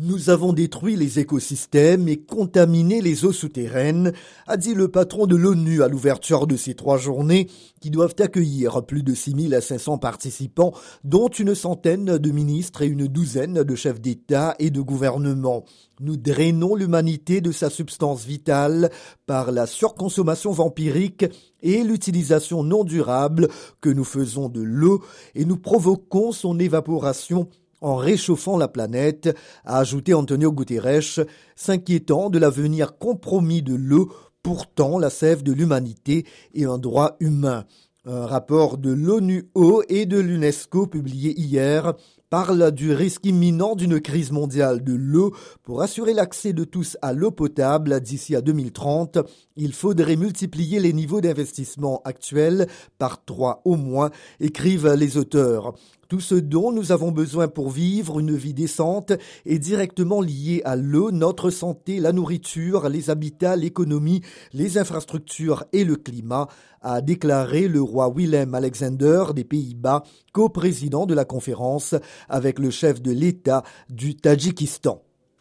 Nous avons détruit les écosystèmes et contaminé les eaux souterraines, a dit le patron de l'ONU à l'ouverture de ces trois journées qui doivent accueillir plus de 6 500 participants, dont une centaine de ministres et une douzaine de chefs d'État et de gouvernement. Nous drainons l'humanité de sa substance vitale par la surconsommation vampirique et l'utilisation non durable que nous faisons de l'eau et nous provoquons son évaporation en réchauffant la planète, a ajouté Antonio Guterres, s'inquiétant de l'avenir compromis de l'eau, pourtant la sève de l'humanité et un droit humain. Un rapport de l'ONU et de l'UNESCO publié hier parle du risque imminent d'une crise mondiale de l'eau. Pour assurer l'accès de tous à l'eau potable d'ici à 2030, il faudrait multiplier les niveaux d'investissement actuels par trois au moins, écrivent les auteurs. Tout ce dont nous avons besoin pour vivre une vie décente est directement lié à l'eau, notre santé, la nourriture, les habitats, l'économie, les infrastructures et le climat, a déclaré le roi Willem Alexander des Pays-Bas, co-président de la conférence avec le chef de l'État du Tadjikistan.